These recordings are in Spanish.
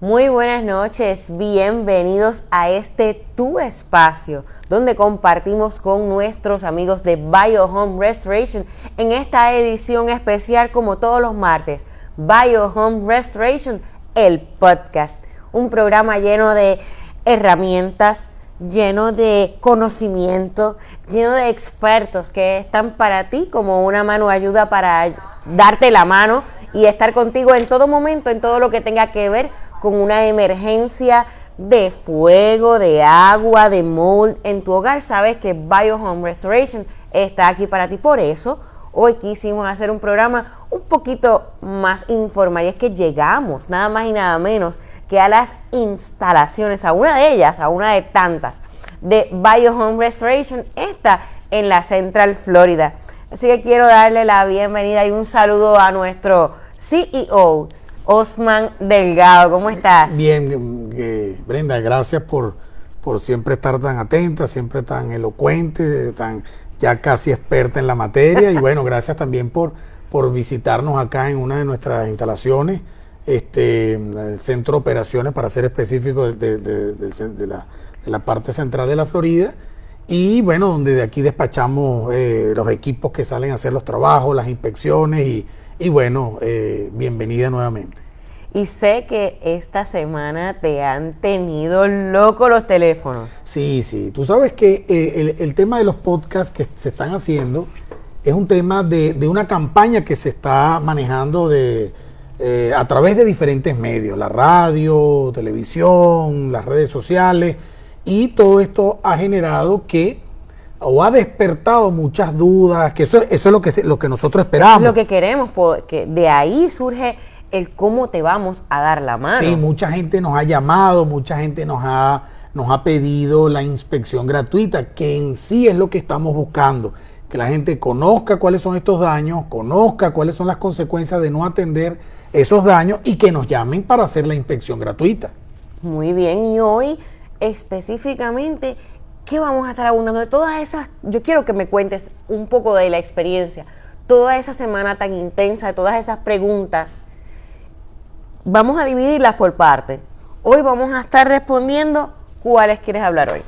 Muy buenas noches, bienvenidos a este tu espacio donde compartimos con nuestros amigos de Bio Home Restoration en esta edición especial como todos los martes. Bio Home Restoration, el podcast, un programa lleno de herramientas, lleno de conocimiento, lleno de expertos que están para ti como una mano ayuda para darte la mano y estar contigo en todo momento, en todo lo que tenga que ver con una emergencia de fuego, de agua, de mold en tu hogar, sabes que Bio Home Restoration está aquí para ti. Por eso, hoy quisimos hacer un programa un poquito más informal y es que llegamos nada más y nada menos que a las instalaciones, a una de ellas, a una de tantas, de Bio Home Restoration, está en la Central Florida. Así que quiero darle la bienvenida y un saludo a nuestro CEO, Osman Delgado. ¿Cómo estás? Bien, eh, Brenda, gracias por, por siempre estar tan atenta, siempre tan elocuente, tan ya casi experta en la materia. y bueno, gracias también por, por visitarnos acá en una de nuestras instalaciones, este, el centro de operaciones, para ser específico, de, la, parte central de la Florida. Y bueno, donde de aquí despachamos eh, los equipos que salen a hacer los trabajos, las inspecciones y y bueno, eh, bienvenida nuevamente. Y sé que esta semana te han tenido loco los teléfonos. Sí, sí. Tú sabes que eh, el, tema de los podcasts que se están haciendo es un tema de, una campaña que se está manejando de, eh, a través de diferentes medios, la radio, televisión, las redes sociales, y todo esto ha generado que o ha despertado muchas dudas, que eso, eso es lo que, lo que nosotros esperamos. lo que queremos, porque de ahí surge el cómo te vamos a dar la mano. Sí, mucha gente nos ha llamado, mucha gente nos ha, nos ha pedido la inspección gratuita, que en sí es lo que estamos buscando, que la gente conozca cuáles son estos daños, conozca cuáles son las consecuencias de no atender esos daños y que nos llamen para hacer la inspección gratuita. Muy bien, y hoy específicamente ¿qué vamos a estar abundando? De todas esas, yo quiero que me cuentes un poco de la experiencia, toda esa semana tan intensa, de todas esas preguntas. Vamos a dividirlas por partes. Hoy vamos a estar respondiendo cuáles quieres hablar hoy.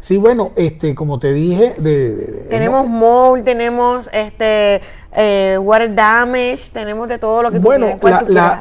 Sí, bueno, este, como te dije, de, tenemos mold, tenemos este eh, water damage, tenemos de todo lo que bueno, tú,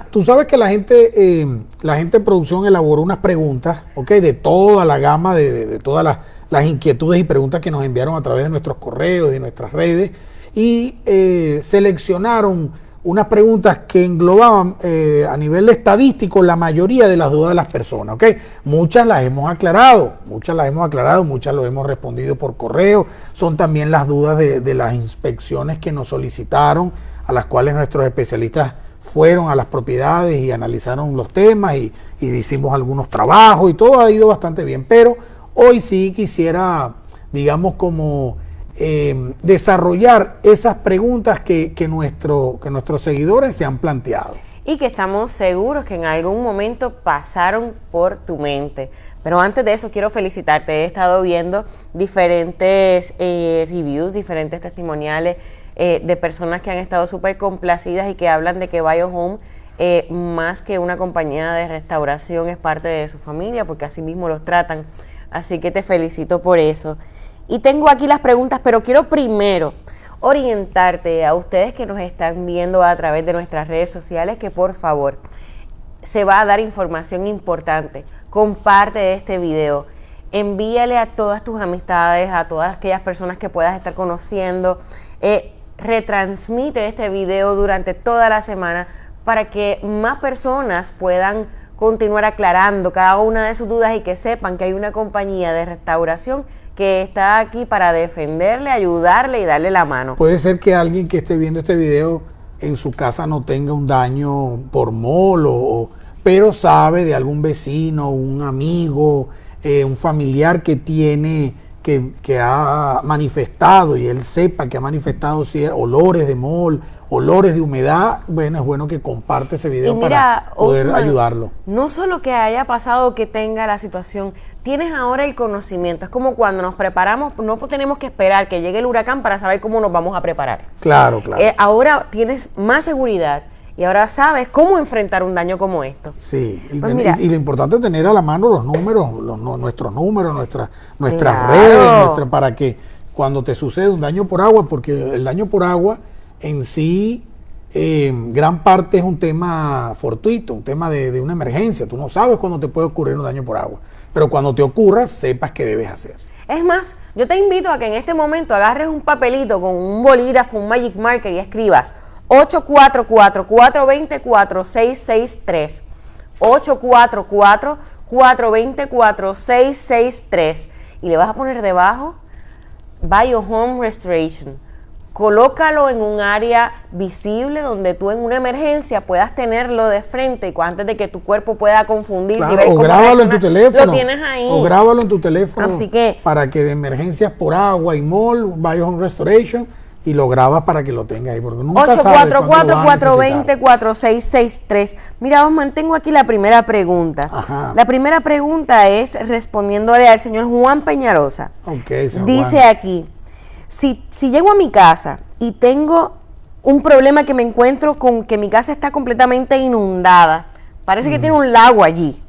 tú, sabes que la gente, eh, la gente en producción elaboró unas preguntas, ok, de toda la gama, de, de todas las las inquietudes y preguntas que nos enviaron a través de nuestros correos y nuestras redes y eh, seleccionaron unas preguntas que englobaban eh, a nivel estadístico la mayoría de las dudas de las personas. ¿okay? Muchas las hemos aclarado, muchas las hemos aclarado, muchas lo hemos respondido por correo. Son también las dudas de, las inspecciones que nos solicitaron, a las cuales nuestros especialistas fueron a las propiedades y analizaron los temas y, y hicimos algunos trabajos y todo ha ido bastante bien. Pero Hoy sí quisiera, digamos, como eh, desarrollar esas preguntas que, que nuestros seguidores se han planteado. Y que estamos seguros que en algún momento pasaron por tu mente. Pero antes de eso quiero felicitarte. He estado viendo diferentes eh, reviews, diferentes testimoniales eh, de personas que han estado súper complacidas y que hablan de que BioHome, más que una compañía de restauración, es parte de su familia, porque así mismo los tratan. Así que te felicito por eso. Y tengo aquí las preguntas, pero quiero primero orientarte a ustedes que nos están viendo a través de nuestras redes sociales que por favor se va a dar información importante. Comparte este video. Envíale a todas tus amistades, a todas aquellas personas que puedas estar conociendo. Eh, retransmite este video durante toda la semana para que más personas puedan continuar aclarando cada una de sus dudas y que sepan que hay una compañía de restauración que está aquí para defenderle, ayudarle y darle la mano. Puede ser que alguien que esté viendo este video en su casa no tenga un daño por molo, pero sabe de algún vecino, un amigo, eh, un familiar que tiene, que, que, ha manifestado y él sepa que ha manifestado olores de mol olores de humedad, bueno, es bueno que comparte ese video para poder ayudarlo. No solo que haya pasado que tenga la situación, tienes ahora el conocimiento. Es como cuando nos preparamos, no tenemos que esperar que llegue el huracán para saber cómo nos vamos a preparar. Claro, claro. Eh, ahora tienes más seguridad y ahora sabes cómo enfrentar un daño como esto. Sí, y, pues lo importante es tener a la mano los números, nuestros números, nuestras nuestras redes, para que cuando te sucede un daño por agua, porque el daño por agua en sí, eh, gran parte es un tema fortuito, un tema de, una emergencia. Tú no sabes cuándo te puede ocurrir un daño por agua, pero cuando te ocurra, sepas qué debes hacer. Es más, yo te invito a que en este momento agarres un papelito con un bolígrafo, un magic marker y escribas 844-420-4663. 844-420-4663. Y le vas a poner debajo Bio Home Restoration colócalo en un área visible donde tú en una emergencia puedas tenerlo de frente antes de que tu cuerpo pueda confundirse. o grábalo en tu teléfono. Lo tienes ahí. O grábalo en tu teléfono. Así que. Para que de emergencias por agua y mall, Bio Home Restoration y lo grabas para que lo tengas ahí. Porque nunca 844-420-4663. Mira, os mantengo aquí la primera pregunta. La primera pregunta es respondiéndole al señor Juan Peñarosa. Okay, Dice aquí si, si llego a mi casa y tengo un problema que me encuentro con que mi casa está completamente inundada, parece que tiene un lago allí,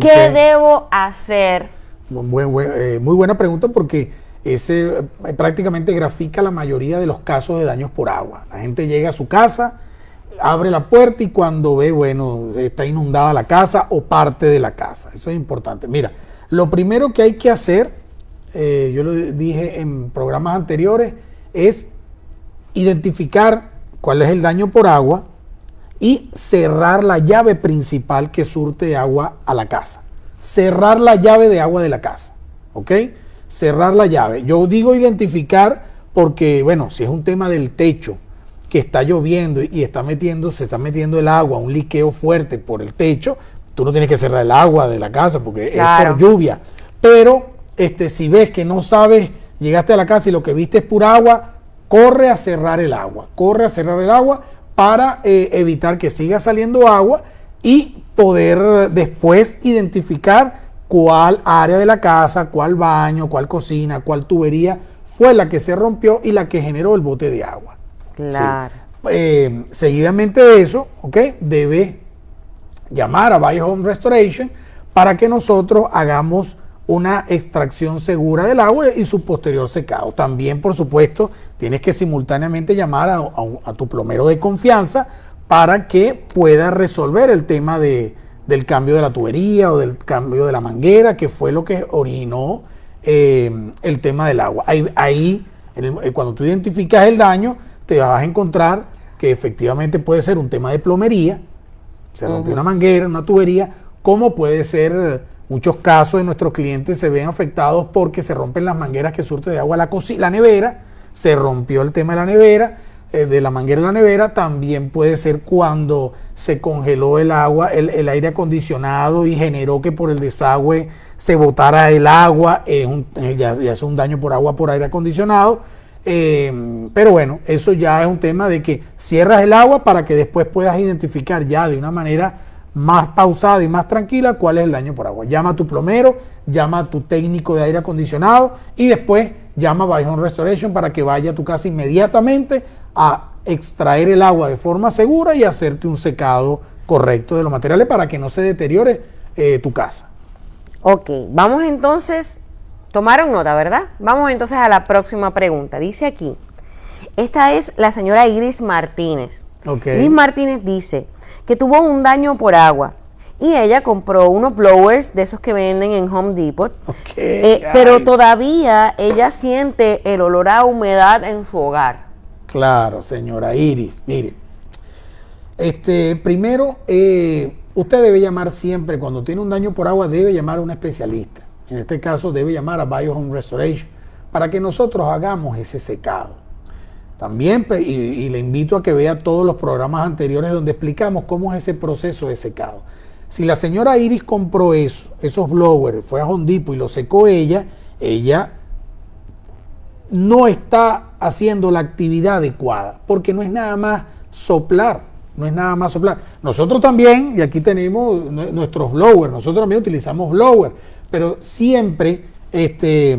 ¿qué debo hacer? Eh, muy, buena pregunta porque ese eh, prácticamente grafica la mayoría de los casos de daños por agua. La gente llega a su casa, abre la puerta y cuando ve, bueno, está inundada la casa o parte de la casa. Eso es importante. Mira, lo primero que hay que hacer eh, yo lo dije en programas anteriores, es identificar cuál es el daño por agua y cerrar la llave principal que surte agua a la casa. Cerrar la llave de agua de la casa. ¿Ok? Cerrar la llave. Yo digo identificar porque, bueno, si es un tema del techo que está lloviendo y está metiendo, se está metiendo el agua, un liqueo fuerte por el techo, tú no tienes que cerrar el agua de la casa porque es por lluvia. Pero este, si ves que no sabes, llegaste a la casa y lo que viste es pura agua, corre a cerrar el agua, corre a cerrar el agua para eh, evitar que siga saliendo agua y poder después identificar cuál área de la casa, cuál baño, cuál cocina, cuál tubería fue la que se rompió y la que generó el bote de agua. Claro. Eh, seguidamente de eso, ¿ok? Debe llamar a Bio Home Restoration para que nosotros hagamos una extracción segura del agua y su posterior secado. También, por supuesto, tienes que simultáneamente llamar a, tu plomero de confianza para que pueda resolver el tema de, del cambio de la tubería o del cambio de la manguera, que fue lo que originó eh, el tema del agua. Ahí, eh, cuando tú identificas el daño, te vas a encontrar que efectivamente puede ser un tema de plomería, se rompió una manguera, una tubería, como puede ser Muchos casos de nuestros clientes se ven afectados porque se rompen las mangueras que surte de agua la, la nevera, se rompió el tema de la nevera, eh, de la manguera de la nevera, también puede ser cuando se congeló el agua, el, aire acondicionado y generó que por el desagüe se botara el agua, es eh, ya, es un daño por agua por aire acondicionado. Eh, pero bueno, eso ya es un tema de que cierras el agua para que después puedas identificar ya de una manera más pausada y más tranquila cuál es el daño por agua. Llama a tu plomero, llama a tu técnico de aire acondicionado y después llama a By Restoration para que vaya a tu casa inmediatamente a extraer el agua de forma segura y hacerte un secado correcto de los materiales para que no se deteriore eh, tu casa. Ok, vamos entonces, tomaron nota, ¿verdad? Vamos entonces a la próxima pregunta. Dice aquí, esta es la señora Iris Martínez. Iris Martínez dice, que tuvo un daño por agua. Y ella compró unos blowers de esos que venden en Home Depot. Eh, pero todavía ella siente el olor a humedad en su hogar. Claro, señora Iris. Mire, este, primero, eh, usted debe llamar siempre, cuando tiene un daño por agua, debe llamar a un especialista. En este caso, debe llamar a Bio Home Restoration para que nosotros hagamos ese secado. También, y, le invito a que vea todos los programas anteriores donde explicamos cómo es ese proceso de secado. Si la señora Iris compró eso, esos blowers, fue a Hondipo y lo secó ella, ella no está haciendo la actividad adecuada, porque no es nada más soplar, no es nada más soplar. Nosotros también, y aquí tenemos nuestros blowers, nosotros también utilizamos blowers, pero siempre este,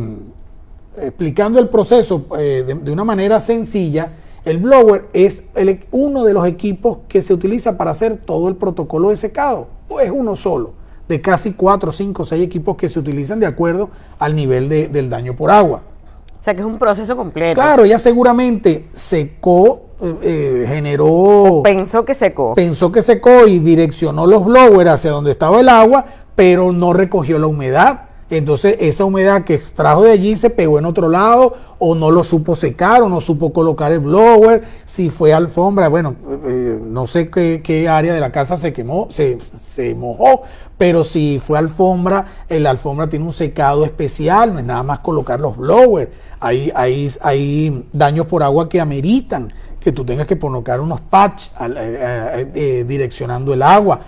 explicando el proceso eh, de, una manera sencilla, El blower es el- uno de los equipos que se utiliza para hacer todo el protocolo de secado. O es uno solo, de casi 4, 5, 6 equipos que se utilizan de acuerdo al nivel de- del daño por agua. O sea que es un proceso completo. Claro, ella seguramente secó, eh, eh, generó, Pensó que secó. pensó que secó y direccionó los blowers hacia donde estaba el agua, pero no recogió la humedad. Entonces esa humedad que extrajo de allí se pegó en otro lado o no lo supo secar o no supo colocar el blower. Si fue alfombra, bueno, eh, no sé qué, qué área de la casa se quemó, se, se mojó, pero si fue alfombra, la alfombra tiene un secado especial, no es nada más colocar los blowers. Hay, hay, hay daños por agua que ameritan que tú tengas que colocar unos patch eh, eh, eh, direccionando el agua.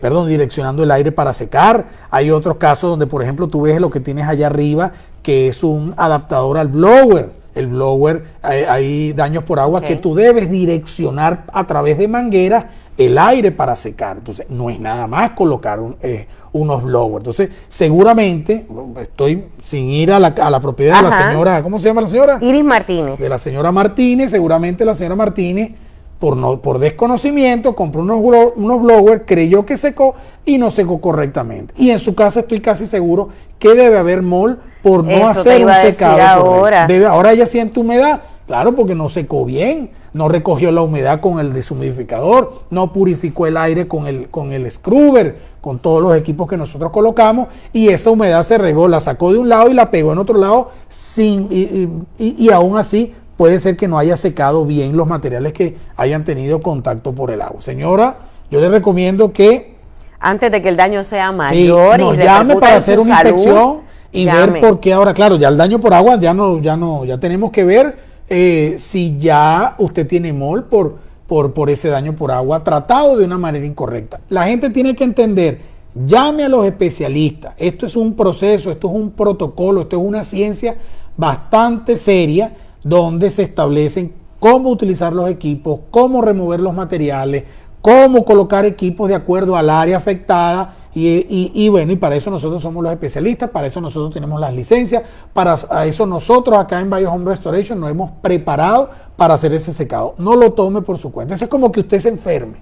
Perdón, direccionando el aire para secar. Hay otros casos donde, por ejemplo, tú ves lo que tienes allá arriba, que es un adaptador al blower. El blower, hay, hay daños por agua que tú debes direccionar a través de mangueras el aire para secar. Entonces, no es nada más colocar un, eh, unos blowers. Entonces, seguramente, estoy sin ir a la, a la propiedad de la señora, ¿cómo se llama la señora? Iris Martínez. de la señora Martínez, seguramente la señora Martínez, por, no, por desconocimiento, compró unos, blo- unos blowers, creyó que secó y no secó correctamente. Y en su casa estoy casi seguro que debe haber mol por no Eso hacer un secado ahora. Debe- ahora ella siente humedad, claro, porque no secó bien, no recogió la humedad con el deshumidificador, no purificó el aire con el, con el scrubber, con todos los equipos que nosotros colocamos, y esa humedad se regó, la sacó de un lado y la pegó en otro lado, sin, y, y- y- y aún así puede ser que no haya secado bien los materiales que hayan tenido contacto por el agua. Señora, yo le recomiendo que Antes de que el daño sea Sí, mayor nos y llame para hacer una salud, inspección y llame. ver por qué ahora, claro, ya el daño por agua ya no, ya no, ya tenemos que ver eh, si ya usted tiene mol por, por, por ese daño por agua tratado de una manera incorrecta. La gente tiene que entender, llame a los especialistas. Esto es un proceso, esto es un protocolo, esto es una ciencia bastante seria donde se establecen cómo utilizar los equipos, cómo remover los materiales, cómo colocar equipos de acuerdo al área afectada. Y, bueno, y para eso nosotros somos los especialistas, para eso nosotros tenemos las licencias, para eso nosotros acá en Bio Home Restoration nos hemos preparado para hacer ese secado. No lo tome por su cuenta. Eso es como que usted se enferme.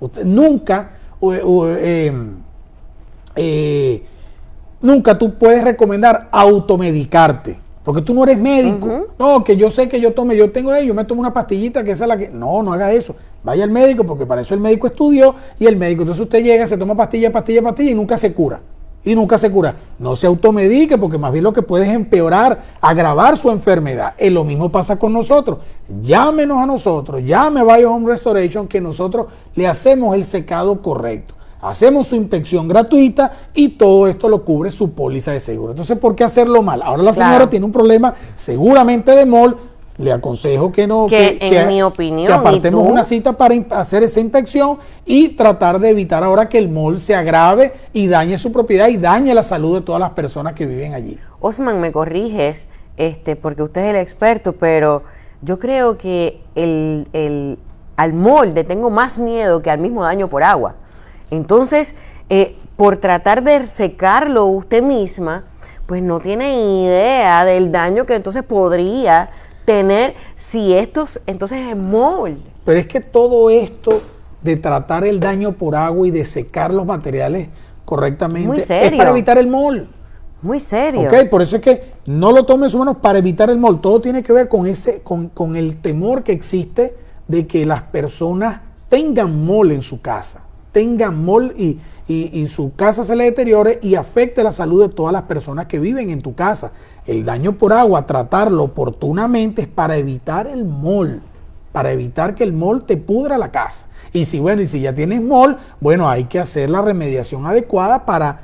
Usted nunca, eh, eh, nunca tú puedes recomendar automedicarte. Porque tú no eres médico. No, que yo sé que yo tome, yo tengo ahí, yo me tomo una pastillita que esa es la que. No, no haga eso. Vaya al médico, porque para eso el médico estudió y el médico. Entonces usted llega, se toma pastilla, pastilla, pastilla y nunca se cura. Y nunca se cura. No se automedique, porque más bien lo que puede es empeorar, agravar su enfermedad. Y lo mismo pasa con nosotros. Llámenos a nosotros, llame a Bio Home Restoration, que nosotros le hacemos el secado correcto. Hacemos su inspección gratuita y todo esto lo cubre su póliza de seguro. Entonces, ¿por qué hacerlo mal? Ahora la señora Claro. tiene un problema seguramente de mol. Le aconsejo que no Que, en mi opinión, que ¿y apartemos una cita para hacer esa inspección y tratar de evitar ahora que el mol se agrave y dañe su propiedad y dañe la salud de todas las personas que viven allí. Osman, me corriges, este, porque usted es el experto, pero yo creo que el, el- al molde tengo más miedo que al mismo daño por agua. Entonces, eh, por tratar de secarlo usted misma, pues no tiene idea del daño que entonces podría tener si estos, entonces es molde. Pero es que todo esto de tratar el daño por agua y de secar los materiales correctamente Muy es para evitar el mol. Muy serio. Ok, por eso es que no lo tomes menos para evitar el mol. Todo tiene que ver con ese, con, con el temor que existe de que las personas tengan mol en su casa, tengan mol y, y- y su casa se le deteriore y afecte la salud de todas las personas que viven en tu casa. El daño por agua, tratarlo oportunamente es para evitar el mol, para evitar que el mol te pudra la casa. Y si bueno, y si ya tienes mol, bueno, hay que hacer la remediación adecuada para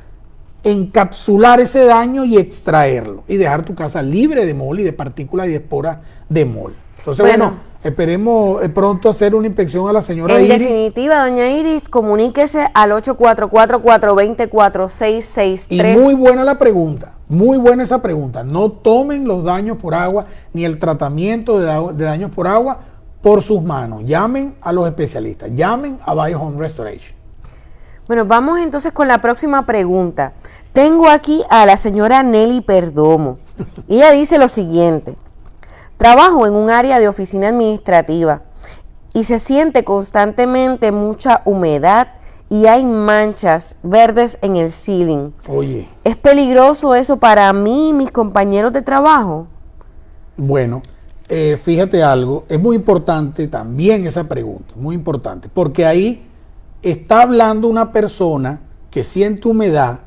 encapsular ese daño y extraerlo y dejar tu casa libre de mol y de partículas y de esporas de mol. Entonces, bueno, Bueno. esperemos eh, pronto hacer una inspección a la señora En Iris. definitiva, doña Iris, comuníquese al 844-420-4663. Y muy buena la pregunta, muy buena esa pregunta. No tomen los daños por agua ni el tratamiento de daños por agua por sus manos. Llamen a los especialistas, llamen a Bio Home Restoration. Bueno, vamos entonces con la próxima pregunta. Tengo aquí a la señora Nelly Perdomo. Ella dice lo siguiente. Trabajo en un área de oficina administrativa y se siente constantemente mucha humedad y hay manchas verdes en el ceiling. Oye. ¿Es peligroso eso para mí y mis compañeros de trabajo? Bueno, eh, fíjate algo, es muy importante también esa pregunta, muy importante, porque ahí está hablando una persona que siente humedad,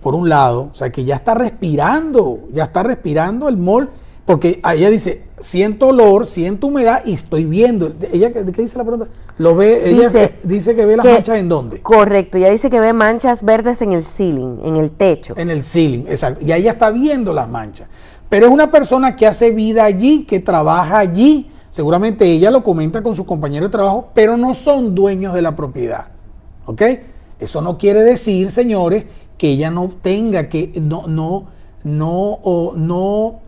por un lado, o sea, que ya está respirando, ya está respirando el mol, porque ella dice, siento olor, siento humedad y estoy viendo. Ella, ¿Qué dice la pregunta? Lo ve, ella dice, que ve las manchas en dónde. Correcto, ella dice que ve manchas verdes en el ceiling, en el techo. En el ceiling, exacto. Y ella está viendo las manchas. Pero es una persona que hace vida allí, que trabaja allí. Seguramente ella lo comenta con sus compañeros de trabajo, pero no son dueños de la propiedad. ¿Ok? Eso no quiere decir, señores, que ella no tenga que, no, no, no, o no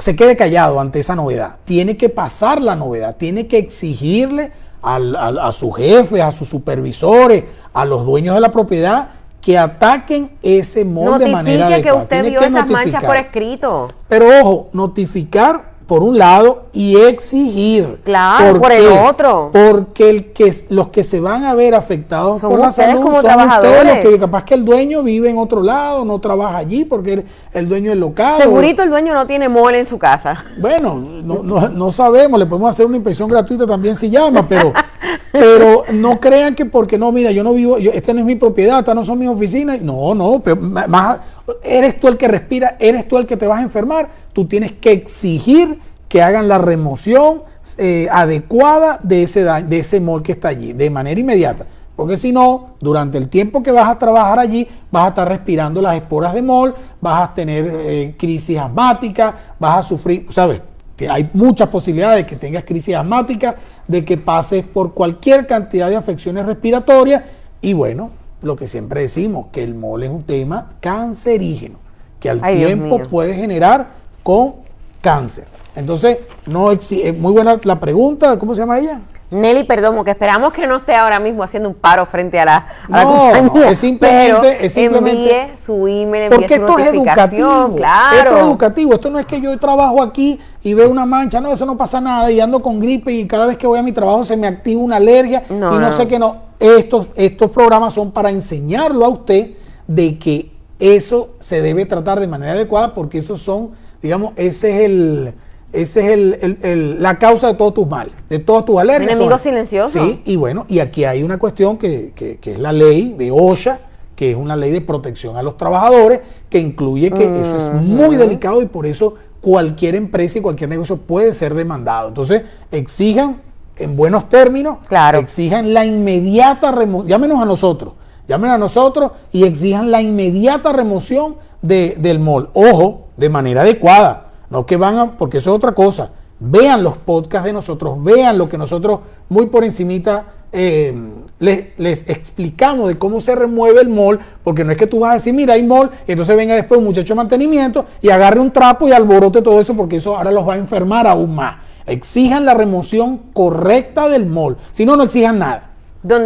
se quede callado ante esa novedad. Tiene que pasar la novedad, tiene que exigirle a sus jefes, a sus supervisores, a los dueños de la propiedad que ataquen ese molde de manera adecuada. que usted vio esas manchas por escrito. Pero ojo, notificar por un lado y exigir. Claro, por el otro. Porque el que, los que se van a ver afectados por la salud como son trabajadores. ustedes, que capaz que el dueño vive en otro lado, no trabaja allí porque el, dueño es local. Segurito el dueño no tiene mole en su casa. Bueno, no, no, no sabemos, le podemos hacer una inspección gratuita también si llama, pero, pero no crean que porque no, mira, yo no vivo, yo, esta no es mi propiedad, esta no son mis oficinas. No, no, pero más eres tú el que respira, eres tú el que te vas a enfermar, tú tienes que exigir que hagan la remoción eh, adecuada de ese, de ese mol que está allí, de manera inmediata. Porque si no, durante el tiempo que vas a trabajar allí, vas a estar respirando las esporas de mol, vas a tener eh, crisis asmáticas, vas a sufrir, ¿sabes? Que hay muchas posibilidades de que tengas crisis asmática, de que pases por cualquier cantidad de afecciones respiratorias y bueno, lo que siempre decimos, que el mole es un tema cancerígeno, que al tiempo puede generar con cáncer. Entonces, no es muy buena la pregunta, ¿cómo se llama ella? Nelly Perdomo, que esperamos que no esté ahora mismo haciendo un paro frente a la, no, es simplemente, es simplemente envíe su email, envíe porque esto es educativo, claro. Esto es educativo, esto no es que yo trabajo aquí y veo una mancha, no, eso no pasa nada y ando con gripe y cada vez que voy a mi trabajo se me activa una alergia y no, sé qué no. Estos, estos programas son para enseñarlo a usted de que eso se debe tratar de manera adecuada porque esos son, digamos, ese es el esa es el, la causa de todos tus males, de todas tus alergias. enemigo silencioso. Sí, y bueno, y aquí hay una cuestión que, es la ley de OSHA, que es una ley de protección a los trabajadores, que incluye que eso es muy delicado y por eso cualquier empresa y cualquier negocio puede ser demandado. Entonces, exijan en buenos términos, claro. exijan la inmediata remoción, llámenos a nosotros, llámenos a nosotros y exijan la inmediata remoción de, del mol. Ojo, de manera adecuada no que van a, porque eso es otra cosa. Vean los podcasts de nosotros, vean lo que nosotros muy por encimita eh, les, explicamos de cómo se remueve el mol, porque no es que tú vas a decir, mira, hay mol, y entonces venga después un muchacho de mantenimiento y agarre un trapo y alborote todo eso, porque eso ahora los va a enfermar aún más. Exijan la remoción correcta del mol, si no, no exijan nada.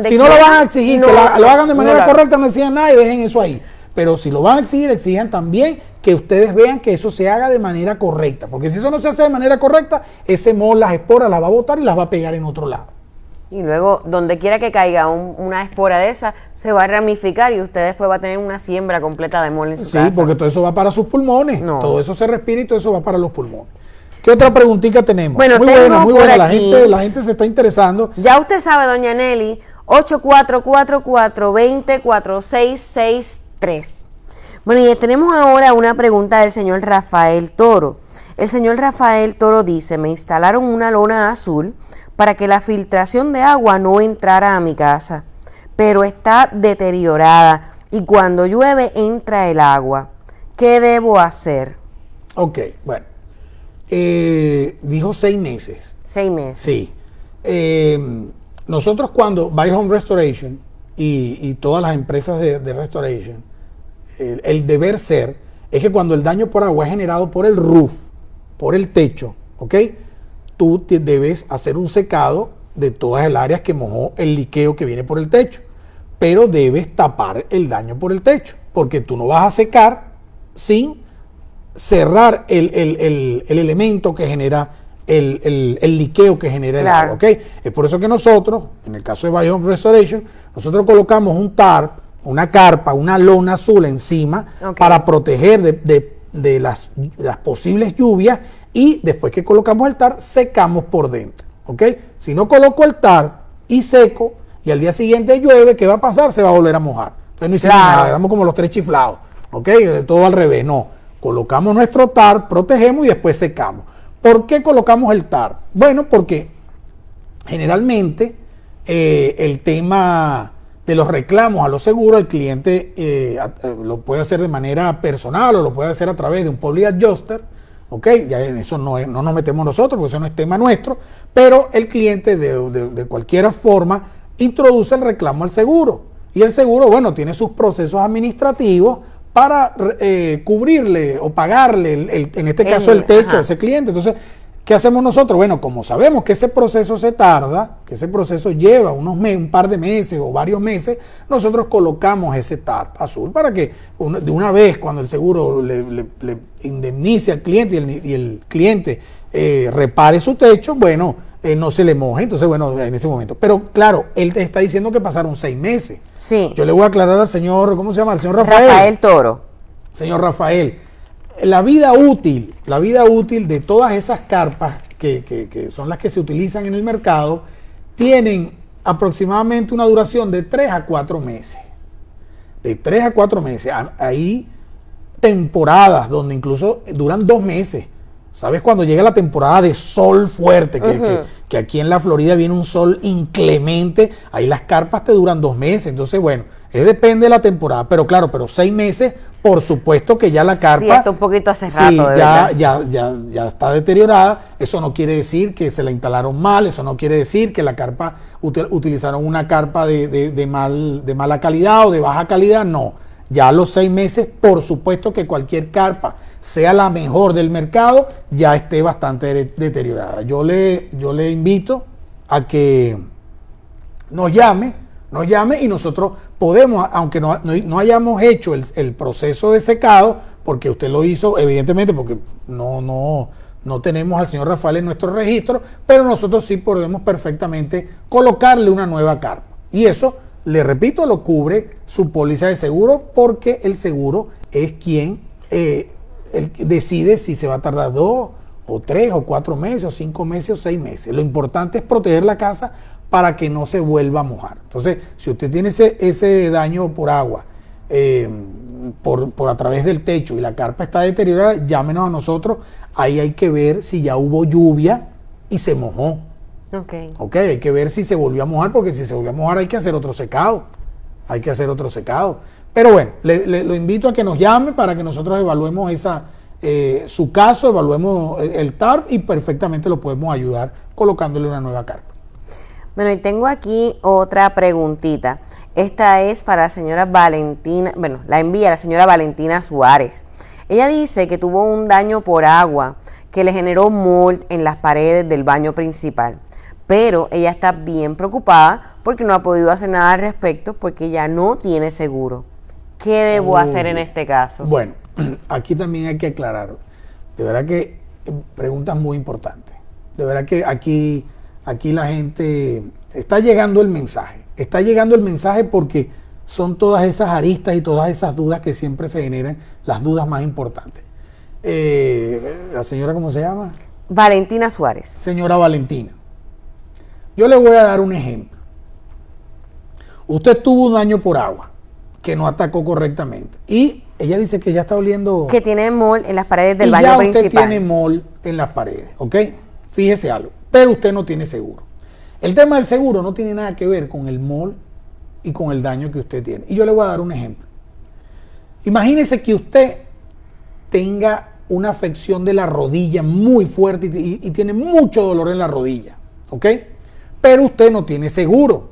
si no lo van a exigir, que lo, hagan de manera correcta, no exijan nada y dejen eso ahí. Pero si lo van a exigir, exijan también que ustedes vean que eso se haga de manera correcta. Porque si eso no se hace de manera correcta, ese mol, las esporas las va a botar y las va a pegar en otro lado. Y luego, donde quiera que caiga una espora de esa, se va a ramificar y usted después va a tener una siembra completa de mol en su casa. Sí, porque todo eso va para sus pulmones. Todo eso se respira y todo eso va para los pulmones. ¿Qué otra preguntita tenemos? Bueno, muy buena, muy buena. La gente, la gente se está interesando. Ya usted sabe, doña Nelly, 8444 204663 bueno, y tenemos ahora una pregunta del señor Rafael Toro. El señor Rafael Toro dice, me instalaron una lona azul para que la filtración de agua no entrara a mi casa, pero está deteriorada y cuando llueve entra el agua. ¿Qué debo hacer? Ok, bueno. Eh, dijo seis meses. Seis meses. Sí. Eh, nosotros cuando By Home Restoration y, todas las empresas de, de restoration, el, deber ser es que cuando el daño por agua es generado por el roof, por el techo, ¿ok? Tú debes hacer un secado de todas las áreas que mojó el liqueo que viene por el techo, pero debes tapar el daño por el techo, porque tú no vas a secar sin cerrar el, elemento que genera el, liqueo que genera el agua. ¿okay? Es por eso que nosotros, en el caso de Biome Restoration, nosotros colocamos un tarp, una carpa, una lona azul encima para proteger de, las, las, posibles lluvias y después que colocamos el tarp, secamos por dentro. ¿okay? Si no coloco el tarp y seco y al día siguiente llueve, ¿qué va a pasar? Se va a volver a mojar. Entonces no hicimos nada, damos como los tres chiflados. ¿ok? Todo al revés, no. Colocamos nuestro tarp, protegemos y después secamos. ¿Por qué colocamos el TAR? Bueno, porque generalmente eh, el tema de los reclamos a los seguros, el cliente eh, eh, lo puede hacer de manera personal o lo puede hacer a través de un public adjuster, ¿ok? Ya en eso no, no nos metemos nosotros porque eso no es tema nuestro, pero el cliente de, de cualquier forma introduce el reclamo al seguro. Y el seguro, bueno, tiene sus procesos administrativos para eh, cubrirle o pagarle, en este caso, el techo a ese cliente. Entonces, ¿qué hacemos nosotros? Bueno, como sabemos que ese proceso se tarda, que ese proceso lleva unos meses, un par de meses o varios meses, nosotros colocamos ese TARP azul para que de una vez cuando el seguro le, indemnice al cliente y el, cliente eh, repare su techo, bueno, eh, no se le moje. Entonces, bueno, en ese momento. Pero claro, él te está diciendo que pasaron seis meses. Sí. Yo le voy a aclarar al señor, ¿cómo se llama? Al señor Rafael. Rafael Toro. Señor Rafael, la vida útil, la vida útil de todas esas carpas que, que son las que se utilizan en el mercado, tienen aproximadamente una duración de tres a cuatro meses. De tres a cuatro meses. Hay temporadas donde incluso duran dos meses. ¿Sabes? Cuando llega la temporada de sol fuerte, que, aquí en la Florida viene un sol inclemente, ahí las carpas te duran dos meses. Entonces, bueno, es depende de la temporada. Pero claro, pero seis meses, por supuesto que ya la carpa. Sí, está un poquito hace rato. Sí, ya, ya, ya, ya, está deteriorada. Eso no quiere decir que se la instalaron mal, eso no quiere decir que la carpa utilizaron una carpa de, de, mal, de mala calidad o de baja calidad. No. Ya a los seis meses, por supuesto que cualquier carpa sea la mejor del mercado, ya esté bastante deteriorada. Yo le, yo le invito a que nos llame, nos llame y nosotros podemos, aunque no, no, hayamos hecho el, proceso de secado, porque usted lo hizo, evidentemente, porque no, no, no tenemos al señor Rafael en nuestro registro, pero nosotros sí podemos perfectamente colocarle una nueva carpa. Y eso, le repito, lo cubre su póliza de seguro, porque el seguro es quien eh, decide si se va a tardar dos o tres o cuatro meses o cinco meses o seis meses. Lo importante es proteger la casa para que no se vuelva a mojar. Entonces, si usted tiene ese, ese daño por agua, eh, por, a través del techo y la carpa está deteriorada, llámenos a nosotros. Ahí hay que ver si ya hubo lluvia y se mojó. Ok. Ok, hay que ver si se volvió a mojar, porque si se volvió a mojar hay que hacer otro secado. Hay que hacer otro secado. Pero bueno, le, lo invito a que nos llame para que nosotros evaluemos esa, eh, su caso, evaluemos el TARP y perfectamente lo podemos ayudar colocándole una nueva carta. Bueno, y tengo aquí otra preguntita. Esta es para la señora Valentina, bueno, la envía la señora Valentina Suárez. Ella dice que tuvo un daño por agua que le generó mold en las paredes del baño principal. Pero ella está bien preocupada porque no ha podido hacer nada al respecto porque ya no tiene seguro. ¿Qué debo hacer en este caso? Bueno, aquí también hay que aclarar. De verdad que eh, preguntas muy importantes. De verdad que aquí, aquí la gente está llegando el mensaje. Está llegando el mensaje porque son todas esas aristas y todas esas dudas que siempre se generan, las dudas más importantes. Eh, ¿La señora cómo se llama? Valentina Suárez. Señora Valentina. Yo le voy a dar un ejemplo. Usted tuvo un daño por agua que no atacó correctamente. Y ella dice que ya está oliendo. Que tiene mol en las paredes del y baño ya usted tiene mol en las paredes, ¿ok? Fíjese algo. Pero usted no tiene seguro. El tema del seguro no tiene nada que ver con el mol y con el daño que usted tiene. Y yo le voy a dar un ejemplo. Imagínese que usted tenga una afección de la rodilla muy fuerte y, y tiene mucho dolor en la rodilla, ¿ok? Pero usted no tiene seguro.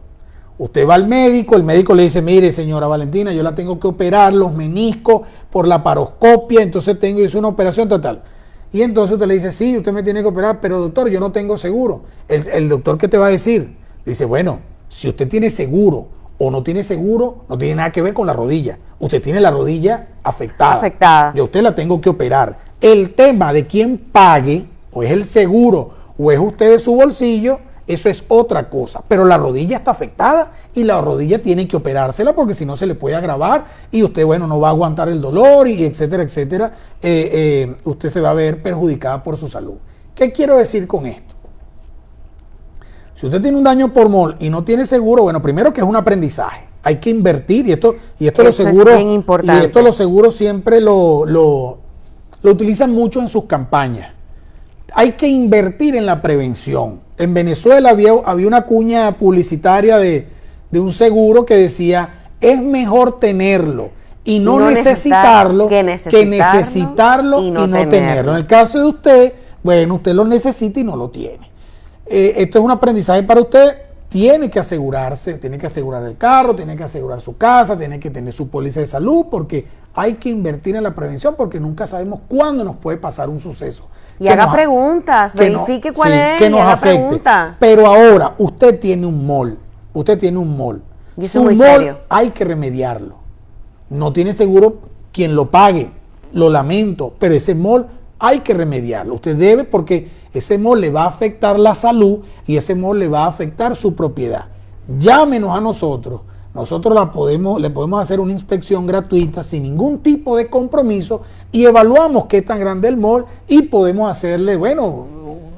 Usted va al médico, el médico le dice, mire señora Valentina, yo la tengo que operar los meniscos por la paroscopia, entonces tengo que una operación total. Y entonces usted le dice, sí, usted me tiene que operar, pero doctor, yo no tengo seguro. El, doctor, ¿qué te va a decir? Dice, bueno, si usted tiene seguro o no tiene seguro, no tiene nada que ver con la rodilla. Usted tiene la rodilla afectada. Afectada. Yo usted la tengo que operar. El tema de quién pague, o es el seguro o es usted de su bolsillo, eso es otra cosa. Pero la rodilla está afectada y la rodilla tiene que operársela porque si no se le puede agravar y usted, bueno, no va a aguantar el dolor y etcétera, etcétera. Eh, eh, usted se va a ver perjudicada por su salud. ¿Qué quiero decir con esto? Si usted tiene un daño por mol y no tiene seguro, bueno, primero que es un aprendizaje. Hay que invertir y esto, y esto los seguros. Y esto los seguros siempre lo, lo, lo utilizan mucho en sus campañas. Hay que invertir en la prevención. En Venezuela había, había una cuña publicitaria de, un seguro que decía, es mejor tenerlo y no, necesitarlo, que necesitarlo, y no, tenerlo. En el caso de usted, bueno, usted lo necesita y no lo tiene. Eh, esto es un aprendizaje para usted. Tiene que asegurarse, tiene que asegurar el carro, tiene que asegurar su casa, tiene que tener su póliza de salud, porque hay que invertir en la prevención, porque nunca sabemos cuándo nos puede pasar un suceso. Y haga preguntas, verifique cuál es, que nos afecte. Pero ahora, usted tiene un mol, usted tiene un mol. Y eso muy serio. hay que remediarlo. No tiene seguro quien lo pague, lo lamento, pero ese mol hay que remediarlo. Usted debe porque ese mol le va a afectar la salud y ese mol le va a afectar su propiedad. Llámenos a nosotros. Nosotros la podemos, le podemos hacer una inspección gratuita sin ningún tipo de compromiso y evaluamos qué tan grande el mol y podemos hacerle, bueno,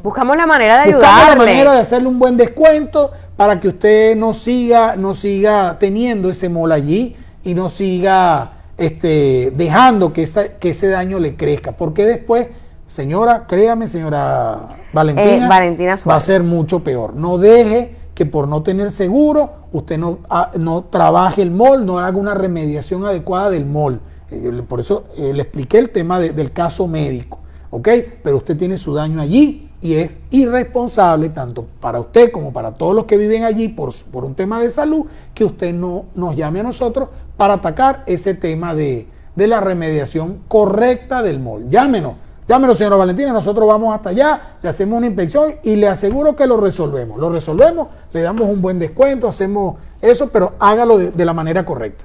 buscamos la manera de ayudarle. la manera de hacerle un buen descuento para que usted no siga, no siga teniendo ese mol allí y no siga este, dejando que, que ese daño le crezca, porque después, señora, créame, señora Valentina, eh, Valentina va a ser mucho peor. No deje que por no tener seguro usted no, ah, no trabaje el mol, no haga una remediación adecuada del mol. Eh, por eso eh, le expliqué el tema del caso médico, ¿ok? Pero usted tiene su daño allí y es irresponsable, tanto para usted como para todos los que viven allí, por, por un tema de salud, que usted no nos llame a nosotros para atacar ese tema de, la remediación correcta del MOL. Llámenos, llámenos, señora Valentina, nosotros vamos hasta allá, le hacemos una inspección y le aseguro que lo resolvemos. Lo resolvemos, le damos un buen descuento, hacemos eso, pero hágalo de, de la manera correcta.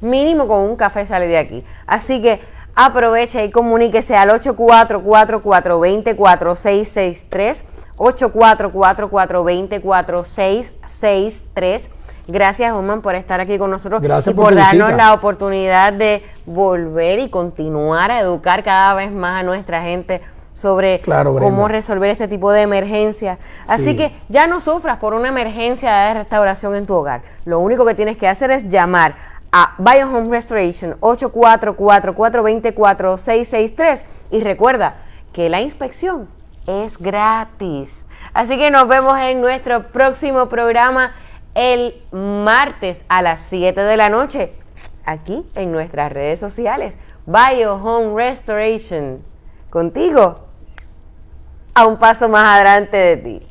Mínimo con un café sale de aquí. Así que aproveche y comuníquese al 8444-24663, 8444-24663. Gracias, Oman, por estar aquí con nosotros Gracias y por, darnos la oportunidad de volver y continuar a educar cada vez más a nuestra gente sobre cómo resolver este tipo de emergencias. Así que ya no sufras por una emergencia de restauración en tu hogar. Lo único que tienes que hacer es llamar a Biohome Restoration 844-424-663 y recuerda que la inspección es gratis. Así que nos vemos en nuestro próximo programa el martes a las 7 de la noche aquí en nuestras redes sociales. Biohome Restoration. Contigo a un paso más adelante de ti.